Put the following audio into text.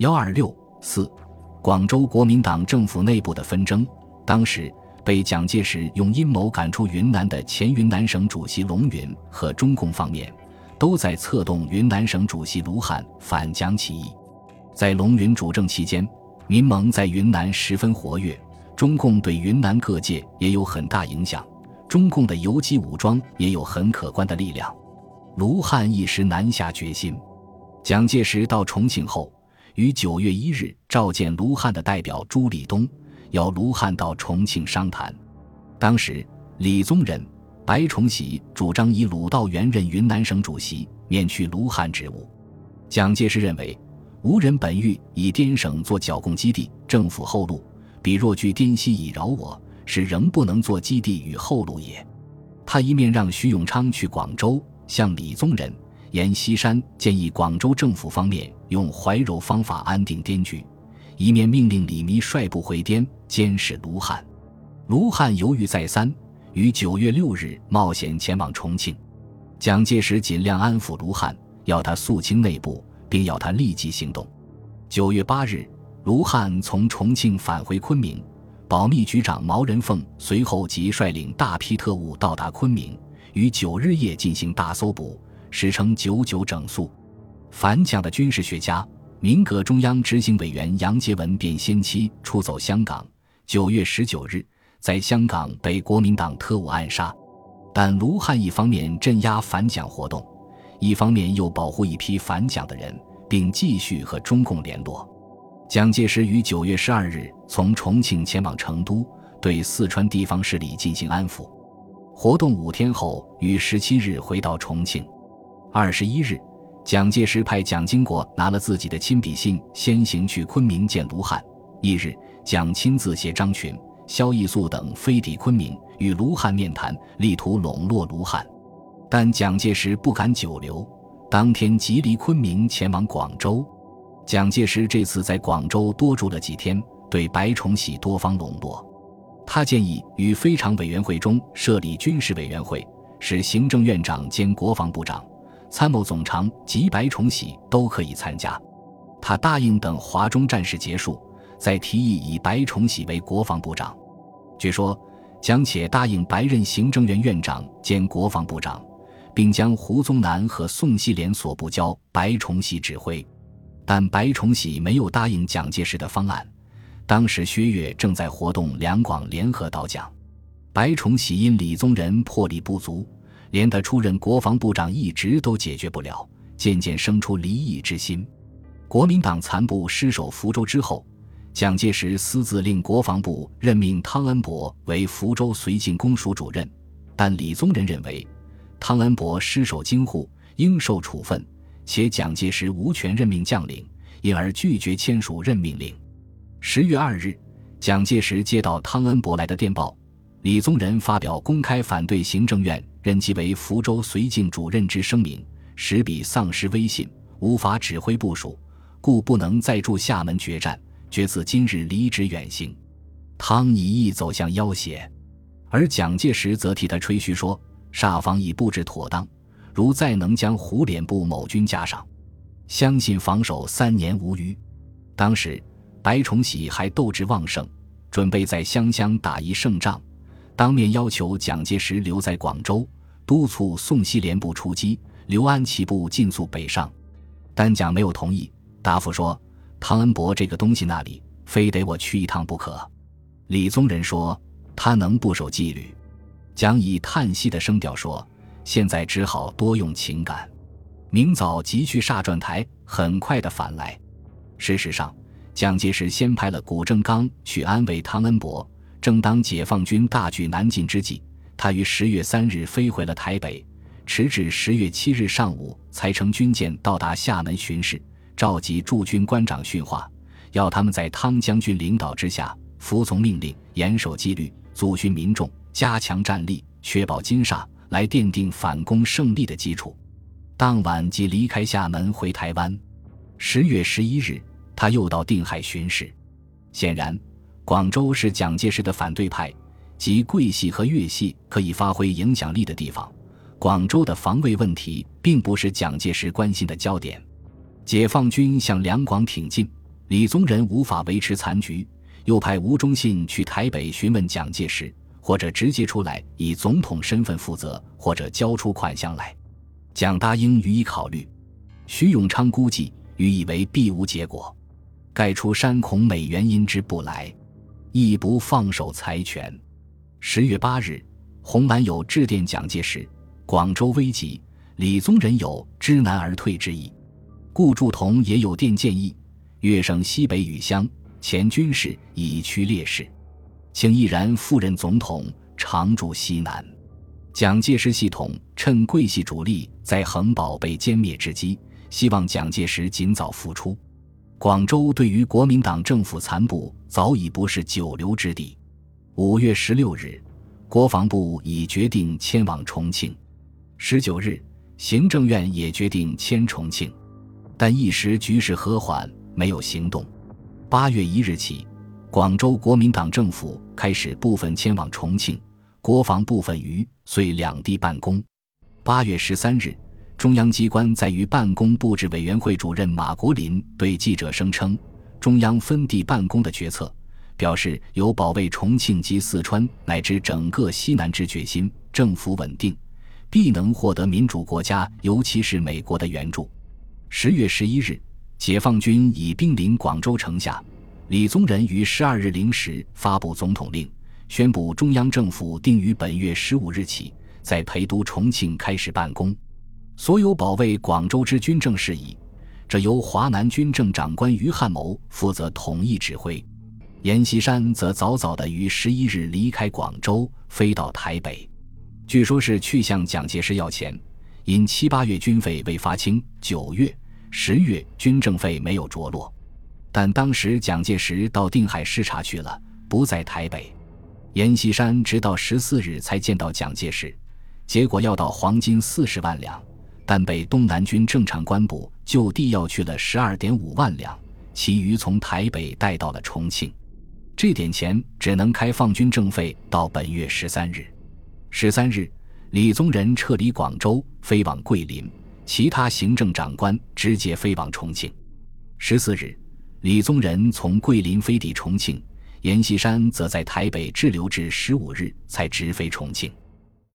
幺二六四，广州国民党政府内部的纷争。当时被蒋介石用阴谋赶出云南的前云南省主席龙云和中共方面，都在策动云南省主席卢汉反蒋起义。在龙云主政期间，民盟在云南十分活跃，中共对云南各界也有很大影响。中共的游击武装也有很可观的力量。卢汉一时难下决心。蒋介石到重庆后，于九月一日召见卢汉的代表朱立东，邀卢汉到重庆商谈。当时，李宗仁、白崇禧主张以鲁道元任云南省主席，免去卢汉职务。蒋介石认为，吴人本欲以滇省做剿共基地、政府后路，彼若据滇西以饶我。是仍不能做基地与后路也。他一面让徐永昌去广州向李宗仁、阎锡山建议广州政府方面用怀柔方法安定滇局，一面命令李弥率部回滇监视卢汉。卢汉犹豫再三，于九月六日冒险前往重庆。蒋介石尽量安抚卢汉，要他肃清内部，并要他立即行动。九月八日，卢汉从重庆返回昆明。保密局长毛人凤随后即率领大批特务到达昆明，于九日夜进行大搜捕，史称“九九整肃”。反蒋的军事学家、民革中央执行委员杨洁文便先期出走香港。九月十九日，在香港被国民党特务暗杀。但卢汉一方面镇压反蒋活动，一方面又保护一批反蒋的人，并继续和中共联络。蒋介石于九月十二日从重庆前往成都，对四川地方势力进行安抚。活动五天后，于十七日回到重庆。二十一日，蒋介石派蒋经国拿了自己的亲笔信，先行去昆明见卢汉。翌日，蒋亲自携张群、萧逸肃等飞抵昆明，与卢汉面谈，力图笼络卢汉。但蒋介石不敢久留，当天即离昆明前往广州。蒋介石这次在广州多住了几天，对白崇禧多方笼络。他建议于非常委员会中设立军事委员会，使行政院长兼国防部长、参谋总长及白崇禧都可以参加。他答应等华中战事结束，再提议以白崇禧为国防部长。据说蒋且答应白任行政院院长兼国防部长，并将胡宗南和宋希濂所部交白崇禧指挥。但白崇禧没有答应蒋介石的方案。当时薛岳正在活动两广联合倒蒋，白崇禧因李宗仁魄力不足，连他出任国防部长一职都解决不了，渐渐生出离异之心。国民党残部失守福州之后，蒋介石私自令国防部任命汤恩伯为福州绥靖公署主任，但李宗仁认为汤恩伯失守京沪，应受处分。且蒋介石无权任命将领，因而拒绝签署任命令。十月二日，蒋介石接到汤恩伯来的电报，李宗仁发表公开反对行政院任其为福州绥靖主任之声明，使彼丧失威信，无法指挥部署，故不能再驻厦门决战，决自今日离职远行。汤以意走向要挟，而蒋介石则替他吹嘘说，煞方已布置妥当。如再能将胡琏部某军加上，相信防守三年无虞。当时白崇禧还斗志旺盛，准备在湘乡打一胜仗，当面要求蒋介石留在广州，督促宋希濂部出击，刘安琪部尽速北上。但蒋没有同意，答复说：“汤恩伯这个东西那里，非得我去一趟不可。”李宗仁说：“他能不守纪律？”蒋以叹息的声调说。现在只好多用情感，明早即去煞转台，很快的返来。事实上，蒋介石先派了谷正刚去安慰汤恩伯。正当解放军大举南进之际，他于十月三日飞回了台北，迟至十月七日上午才乘军舰到达厦门巡视，召集驻军官长训话，要他们在汤将军领导之下服从命令，严守纪律，组训民众，加强战力，确保金厦。来奠定反攻胜利的基础。当晚即离开厦门回台湾。十月十一日，他又到定海巡视。显然，广州是蒋介石的反对派及桂系和粤系可以发挥影响力的地方。广州的防卫问题并不是蒋介石关心的焦点。解放军向两广挺进，李宗仁无法维持残局，又派吴忠信去台北询问蒋介石，或者直接出来以总统身份负责，或者交出款项来。蒋答应予以考虑。徐永昌估计，予以为必无结果，盖出山恐美元因之不来，亦不放手财权。十月八日，洪兰有致电蒋介石：广州危急，李宗仁有知难而退之意。顾祝同也有电建议。粤省西北余乡前军事已趋劣势，请毅然赴任总统，常驻西南。蒋介石系统趁桂系主力在横保被歼灭之机，希望蒋介石尽早复出。广州对于国民党政府残部早已不是久留之地。五月十六日，国防部已决定迁往重庆。十九日，行政院也决定迁重庆，但一时局势和缓。没有行动。八月一日起，广州国民党政府开始部分迁往重庆，国防部分于遂两地办公。八月十三日，中央机关在于办公布置委员会主任马国林对记者声称，中央分地办公的决策，表示有保卫重庆及四川乃至整个西南之决心，政府稳定，必能获得民主国家，尤其是美国的援助。十月十一日。解放军已兵临广州城下，李宗仁于十二日零时发布总统令，宣布中央政府定于本月十五日起在陪都重庆开始办公，所有保卫广州之军政事宜，这由华南军政长官于汉谋负责统一指挥。阎锡山则早早的于十一日离开广州，飞到台北，据说是去向蒋介石要钱，因七八月军费未发清，九月。十月军政费没有着落，但当时蒋介石到定海视察去了，不在台北。阎锡山直到十四日才见到蒋介石，结果要到黄金四十万两，但被东南军政长官部就地要去了十二点五万两，其余从台北带到了重庆。这点钱只能开放军政费到本月十三日。十三日，李宗仁撤离广州，飞往桂林。其他行政长官直接飞往重庆。十四日，李宗仁从桂林飞抵重庆，阎锡山则在台北滞留至十五日才直飞重庆。